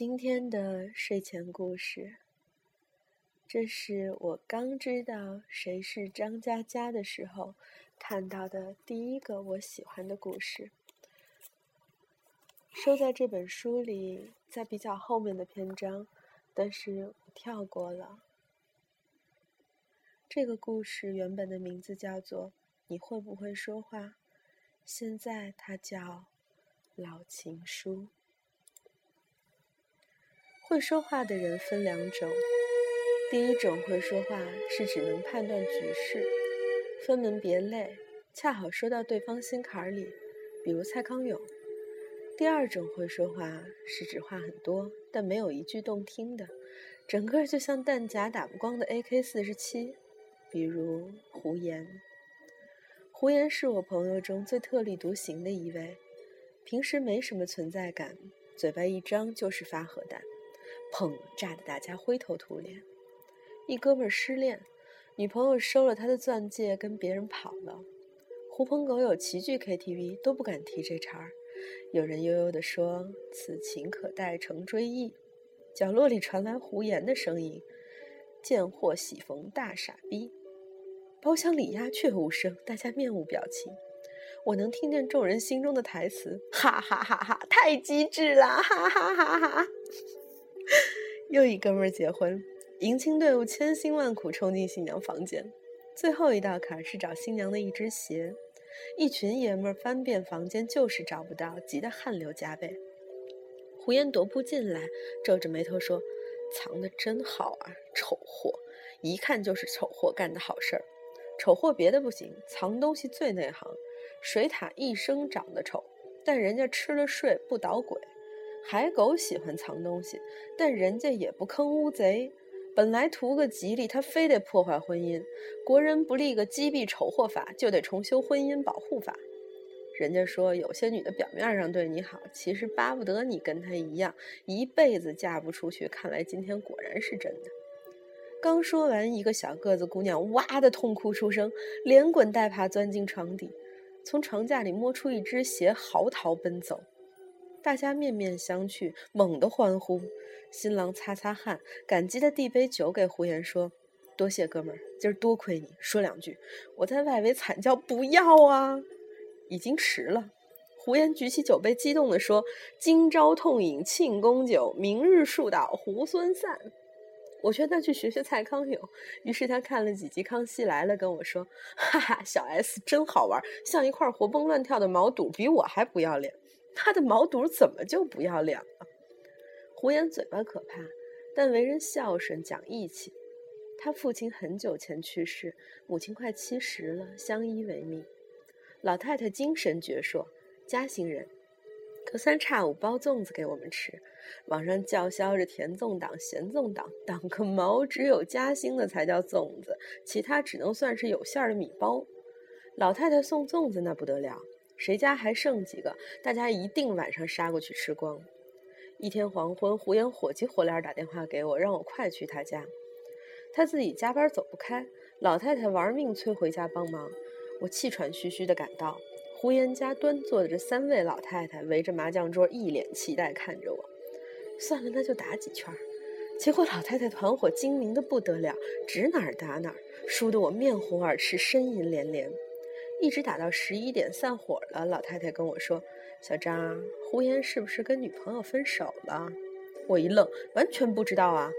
今天的睡前故事，这是我刚知道谁是张嘉佳的时候看到的第一个我喜欢的故事，收在这本书里，在比较后面的篇章，但是我跳过了。这个故事原本的名字叫做《你会不会说话》，现在它叫《老情书》。会说话的人分两种，第一种会说话是只能判断局势，分门别类，恰好说到对方心坎里，比如蔡康永；第二种会说话是指话很多，但没有一句动听的，整个就像弹夹打不光的 AK 四十七，比如胡言。胡言是我朋友中最特立独行的一位，平时没什么存在感，嘴巴一张就是发核弹。砰！炸得大家灰头土脸。一哥们儿失恋，女朋友收了他的钻戒，跟别人跑了。狐朋狗友齐聚 KTV，都不敢提这茬儿。有人悠悠地说：“此情可待成追忆。”角落里传来胡言的声音：“贱货喜逢大傻逼。”包厢里鸦雀无声，大家面无表情。我能听见众人心中的台词：“哈哈哈哈，太机智了！”哈哈哈哈。又一哥们儿结婚，迎亲队伍千辛万苦冲进新娘房间，最后一道坎是找新娘的一只鞋。一群爷们儿翻遍房间就是找不到，急得汗流浃背。胡言踱步进来，皱着眉头说：“藏得真好啊，丑货！一看就是丑货干的好事儿。丑货别的不行，藏东西最内行。水獭一生长得丑，但人家吃了睡不捣鬼。”海狗喜欢藏东西，但人家也不坑乌贼。本来图个吉利，他非得破坏婚姻。国人不立个击毙丑货法，就得重修婚姻保护法。人家说有些女的表面上对你好，其实巴不得你跟她一样，一辈子嫁不出去。看来今天果然是真的。刚说完，一个小个子姑娘哇的痛哭出声，连滚带爬钻进床底，从床架里摸出一只鞋，嚎啕奔走。大家面面相觑，猛地欢呼。新郎擦擦汗，感激地递杯酒给胡言，说：“多谢哥们儿，今儿多亏你。说两句。”我在外围惨叫：“不要啊！”已经迟了。胡言举起酒杯，激动地说：“今朝痛饮庆功酒，明日树倒猢狲散。”我劝他去学学蔡康永，于是他看了几集《康熙来了》，跟我说：“哈哈，小 S 真好玩，像一块活蹦乱跳的毛肚，比我还不要脸。”他的毛肚怎么就不要脸了？胡言嘴巴可怕，但为人孝顺讲义气。他父亲很久前去世，母亲快七十了，相依为命。老太太精神矍铄，嘉兴人，隔三差五包粽子给我们吃。网上叫嚣着甜粽党、咸粽党，党个毛！只有嘉兴的才叫粽子，其他只能算是有馅儿的米包。老太太送粽子那不得了。谁家还剩几个？大家一定晚上杀过去吃光。一天黄昏，胡言火急火燎打电话给我，让我快去他家。他自己加班走不开，老太太玩命催回家帮忙。我气喘吁吁地赶到胡言家，端坐着三位老太太围着麻将桌，一脸期待看着我。算了，那就打几圈。结果老太太团伙精明的不得了，指哪儿打哪儿，输得我面红耳赤，呻吟连连。一直打到十一点散伙了，老太太跟我说：“小张，胡言是不是跟女朋友分手了？”我一愣，完全不知道啊。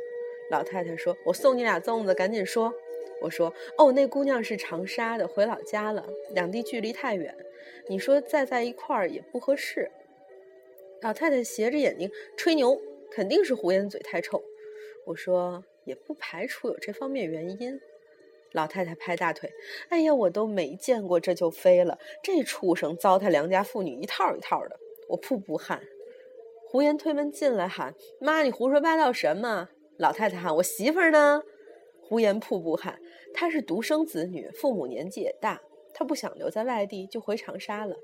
老太太说：“我送你俩粽子，赶紧说。”我说：“哦，那姑娘是长沙的，回老家了，两地距离太远，你说再在一块儿也不合适。”老太太斜着眼睛吹牛，肯定是胡言嘴太臭。我说：“也不排除有这方面原因。”老太太拍大腿：“哎呀，我都没见过这就飞了！这畜生糟蹋良家妇女一套一套的。”我瀑布汗。胡言推门进来喊：“妈，你胡说八道什么？”老太太喊：“我媳妇儿呢？”胡言瀑布汗：“她是独生子女，父母年纪也大，她不想留在外地，就回长沙了。”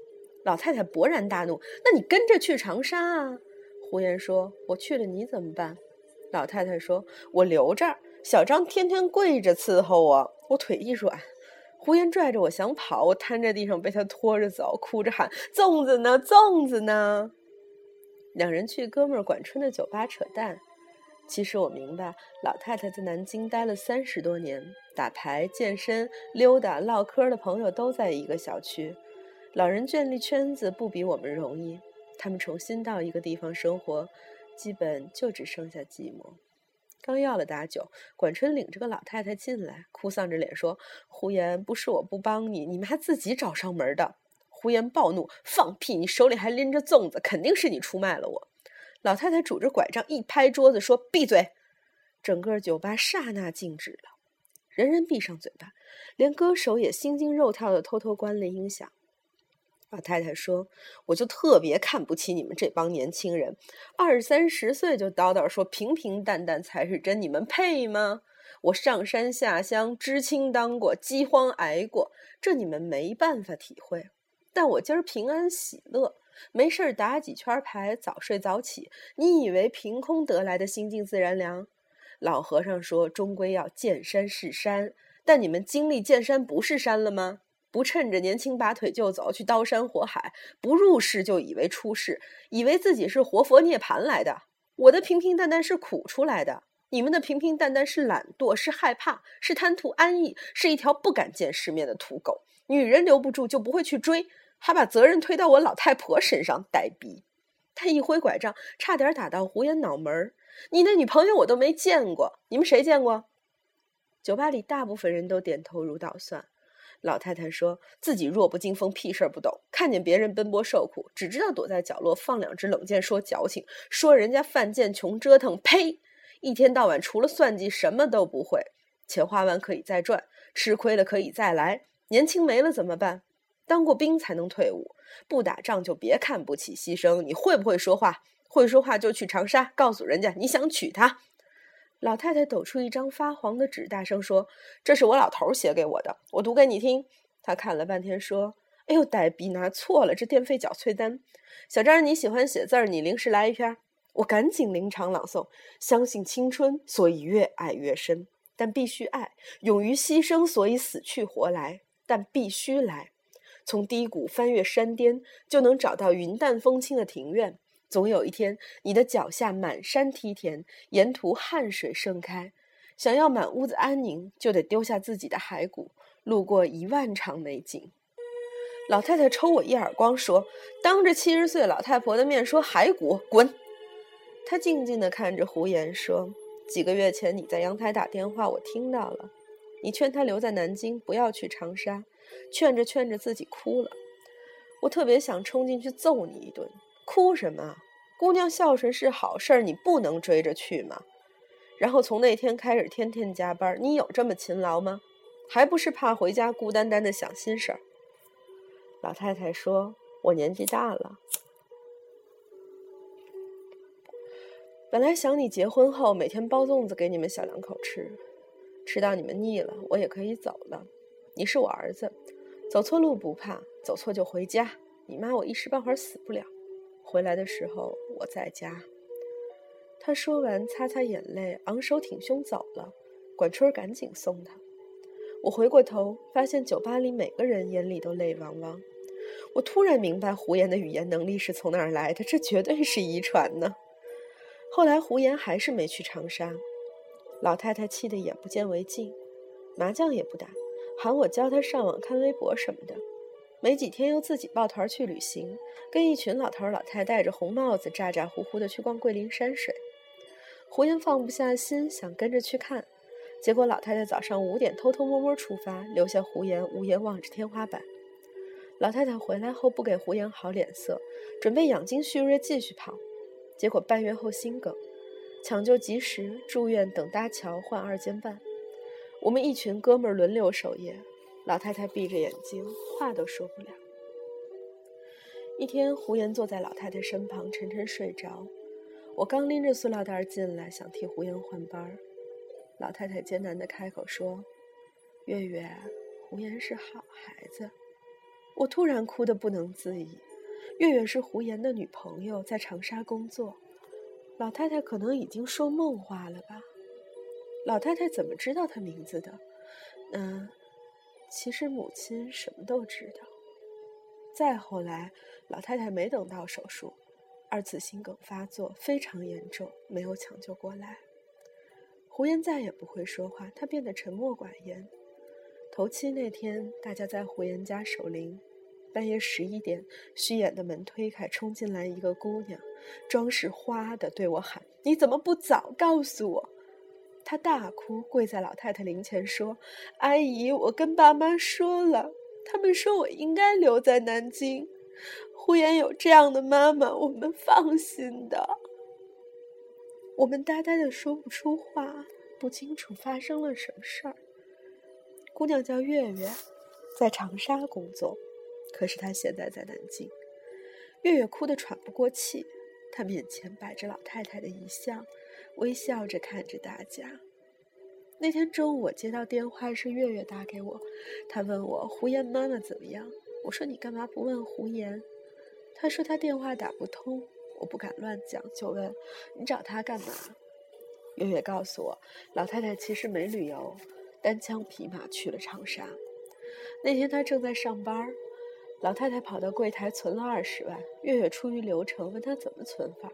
老太太勃然大怒：“那你跟着去长沙啊？”胡言说：“我去了，你怎么办？”老太太说：“我留这儿。”小张天天跪着伺候我，我腿一软，胡言拽着我想跑，我瘫在地上被他拖着走，哭着喊：“粽子呢？粽子呢？”两人去哥们儿管春的酒吧扯淡。其实我明白，老太太在南京待了三十多年，打牌、健身、溜达、唠嗑的朋友都在一个小区。老人建立圈子不比我们容易，他们重新到一个地方生活，基本就只剩下寂寞。刚要了打酒，管春领着个老太太进来，哭丧着脸说：“胡言，不是我不帮你，你妈自己找上门的。”胡言暴怒：“放屁！你手里还拎着粽子，肯定是你出卖了我。”老太太拄着拐杖一拍桌子说：“闭嘴！”整个酒吧刹那静止了，人人闭上嘴巴，连歌手也心惊肉跳的偷偷关了音响。老太太说：“我就特别看不起你们这帮年轻人，二三十岁就叨叨说平平淡淡才是真，你们配吗？我上山下乡，知青当过，饥荒挨过，这你们没办法体会。但我今儿平安喜乐。”没事儿打几圈牌，早睡早起。你以为凭空得来的心静自然凉？老和尚说，终归要见山是山。但你们经历见山不是山了吗？不趁着年轻拔腿就走，去刀山火海，不入世就以为出世，以为自己是活佛涅盘来的。我的平平淡淡是苦出来的，你们的平平淡淡是懒惰，是害怕，是贪图安逸，是一条不敢见世面的土狗。女人留不住就不会去追。还把责任推到我老太婆身上，呆逼！他一挥拐杖，差点打到胡言脑门儿。你那女朋友我都没见过，你们谁见过？酒吧里大部分人都点头如捣蒜。老太太说自己弱不禁风，屁事儿不懂，看见别人奔波受苦，只知道躲在角落放两只冷箭，说矫情，说人家犯贱穷折腾。呸！一天到晚除了算计什么都不会。钱花完可以再赚，吃亏了可以再来。年轻没了怎么办？当过兵才能退伍，不打仗就别看不起牺牲。你会不会说话？会说话就去长沙，告诉人家你想娶她。老太太抖出一张发黄的纸，大声说：“这是我老头写给我的，我读给你听。”他看了半天，说：“哎呦，呆逼，拿错了，这电费缴催单。小张，你喜欢写字儿，你临时来一篇。”我赶紧临场朗诵：“相信青春，所以越爱越深，但必须爱；勇于牺牲，所以死去活来，但必须来。”从低谷翻越山巅，就能找到云淡风轻的庭院。总有一天，你的脚下满山梯田，沿途汗水盛开。想要满屋子安宁，就得丢下自己的骸骨，路过一万场美景。老太太抽我一耳光，说：“当着七十岁老太婆的面说骸骨，滚！”她静静地看着胡言，说：“几个月前你在阳台打电话，我听到了。你劝他留在南京，不要去长沙。”劝着劝着自己哭了，我特别想冲进去揍你一顿。哭什么？姑娘孝顺是好事儿，你不能追着去吗？然后从那天开始天天加班，你有这么勤劳吗？还不是怕回家孤单单的想心事儿。老太太说：“我年纪大了，本来想你结婚后每天包粽子给你们小两口吃，吃到你们腻了，我也可以走了。”你是我儿子，走错路不怕，走错就回家。你妈我一时半会儿死不了，回来的时候我在家。他说完，擦擦眼泪，昂首挺胸走了。管春赶紧送他。我回过头，发现酒吧里每个人眼里都泪汪汪。我突然明白胡言的语言能力是从哪儿来的，这绝对是遗传呢。后来胡言还是没去长沙，老太太气得眼不见为净，麻将也不打。喊我教他上网看微博什么的，没几天又自己抱团去旅行，跟一群老头老太戴着红帽子，咋咋呼呼的去逛桂林山水。胡言放不下心，想跟着去看，结果老太太早上五点偷偷摸摸出发，留下胡言无言望着天花板。老太太回来后不给胡言好脸色，准备养精蓄锐继续跑，结果半月后心梗，抢救及时，住院等搭桥换二尖瓣。我们一群哥们儿轮流守夜，老太太闭着眼睛，话都说不了。一天，胡言坐在老太太身旁，沉沉睡着。我刚拎着塑料袋进来，想替胡言换班儿，老太太艰难地开口说：“月月，胡言是好孩子。”我突然哭得不能自已。月月是胡言的女朋友，在长沙工作。老太太可能已经说梦话了吧。老太太怎么知道他名字的？嗯，其实母亲什么都知道。再后来，老太太没等到手术，二次心梗发作非常严重，没有抢救过来。胡言再也不会说话，他变得沉默寡言。头七那天，大家在胡言家守灵。半夜十一点，虚掩的门推开，冲进来一个姑娘，妆是花的，对我喊：“你怎么不早告诉我？”她大哭，跪在老太太灵前说：“阿姨，我跟爸妈说了，他们说我应该留在南京。胡言有这样的妈妈，我们放心的。”我们呆呆的说不出话，不清楚发生了什么事儿。姑娘叫月月，在长沙工作，可是她现在在南京。月月哭得喘不过气，她面前摆着老太太的遗像，微笑着看着大家。那天中午我接到电话，是月月打给我，她问我胡言妈妈怎么样。我说你干嘛不问胡言？她说她电话打不通。我不敢乱讲，就问你找他干嘛？月月告诉我，老太太其实没旅游，单枪匹马去了长沙。那天她正在上班，老太太跑到柜台存了二十万。月月出于流程问她怎么存法，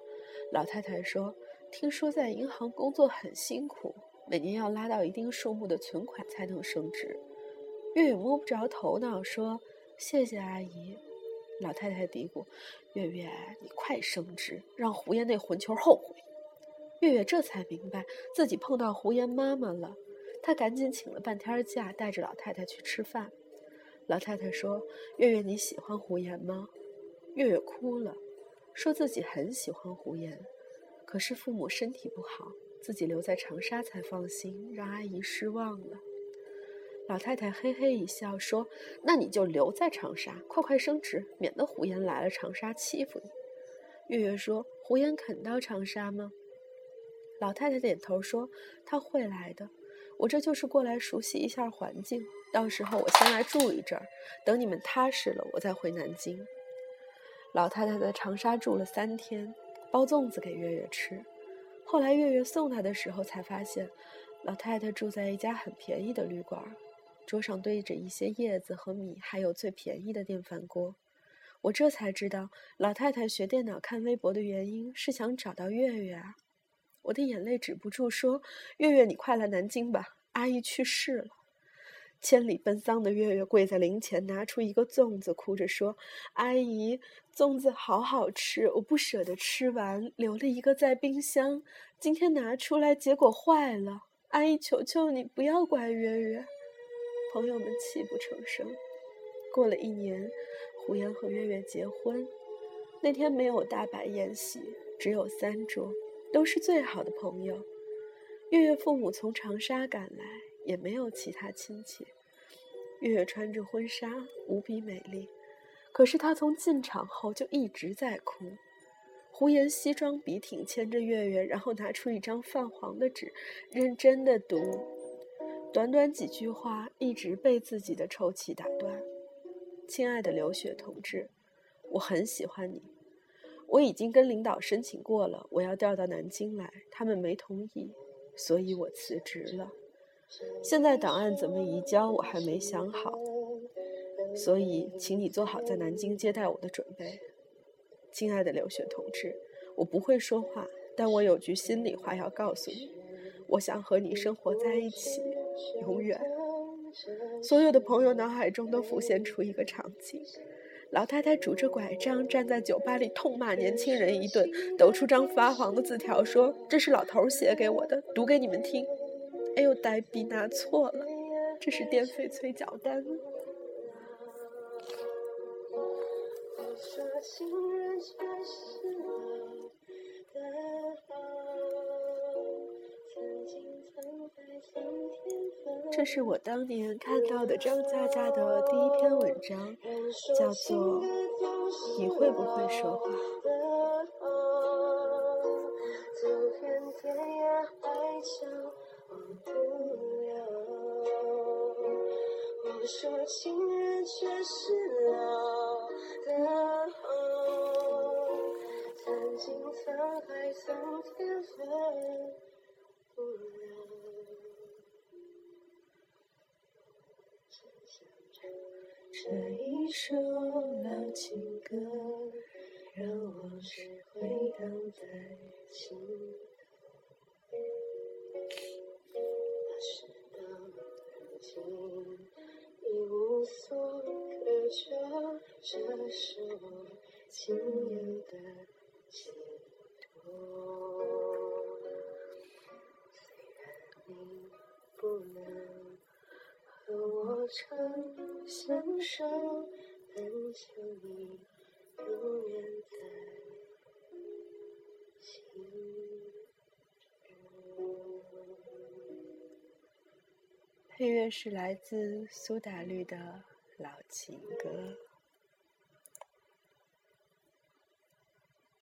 老太太说：“听说在银行工作很辛苦，每年要拉到一定数目的存款才能升职。”月月摸不着头脑，说：“谢谢阿姨。”老太太嘀咕：“月月，你快升职，让胡言那混球后悔。”月月这才明白自己碰到胡言妈妈了，她赶紧请了半天假，带着老太太去吃饭。老太太说：“月月，你喜欢胡言吗？”月月哭了，说自己很喜欢胡言，可是父母身体不好，自己留在长沙才放心，让阿姨失望了。老太太嘿嘿一笑，说：“那你就留在长沙，快快升职，免得胡言来了长沙欺负你。”月月说：“胡言肯到长沙吗？”老太太点头说：“他会来的，我这就是过来熟悉一下环境。到时候我先来住一阵儿，等你们踏实了，我再回南京。”老太太在长沙住了三天，包粽子给月月吃。后来月月送她的时候，才发现老太太住在一家很便宜的旅馆。桌上堆着一些叶子和米，还有最便宜的电饭锅。我这才知道，老太太学电脑看微博的原因是想找到月月啊！我的眼泪止不住，说：“月月，你快来南京吧，阿姨去世了。”千里奔丧的月月跪在灵前，拿出一个粽子，哭着说：“阿姨，粽子好好吃，我不舍得吃完，留了一个在冰箱，今天拿出来，结果坏了。阿姨，求求你，不要怪月月。”朋友们泣不成声。过了一年，胡言和月月结婚。那天没有大摆宴席，只有三桌，都是最好的朋友。月月父母从长沙赶来，也没有其他亲戚。月月穿着婚纱，无比美丽。可是她从进场后就一直在哭。胡言西装笔挺牵着月月，然后拿出一张泛黄的纸，认真的读。短短几句话，一直被自己的抽泣打断。亲爱的刘雪同志，我很喜欢你。我已经跟领导申请过了，我要调到南京来，他们没同意，所以我辞职了。现在档案怎么移交，我还没想好，所以请你做好在南京接待我的准备。亲爱的刘雪同志，我不会说话，但我有句心里话要告诉你，我想和你生活在一起。永远，所有的朋友脑海中都浮现出一个场景：老太太拄着拐杖站在酒吧里痛骂年轻人一顿，抖出张发黄的字条说：“这是老头写给我的，读给你们听。”哎呦，呆逼拿错了，这是电费催缴单。这是我当年看到的张嘉佳的第一篇文章，叫做《你会不会说话》。这一首老情歌，让往事回荡在心。那事到如今已无所可求，这是我仅有的情长相守，但求你。永远在心配乐是来自苏打绿的老情歌。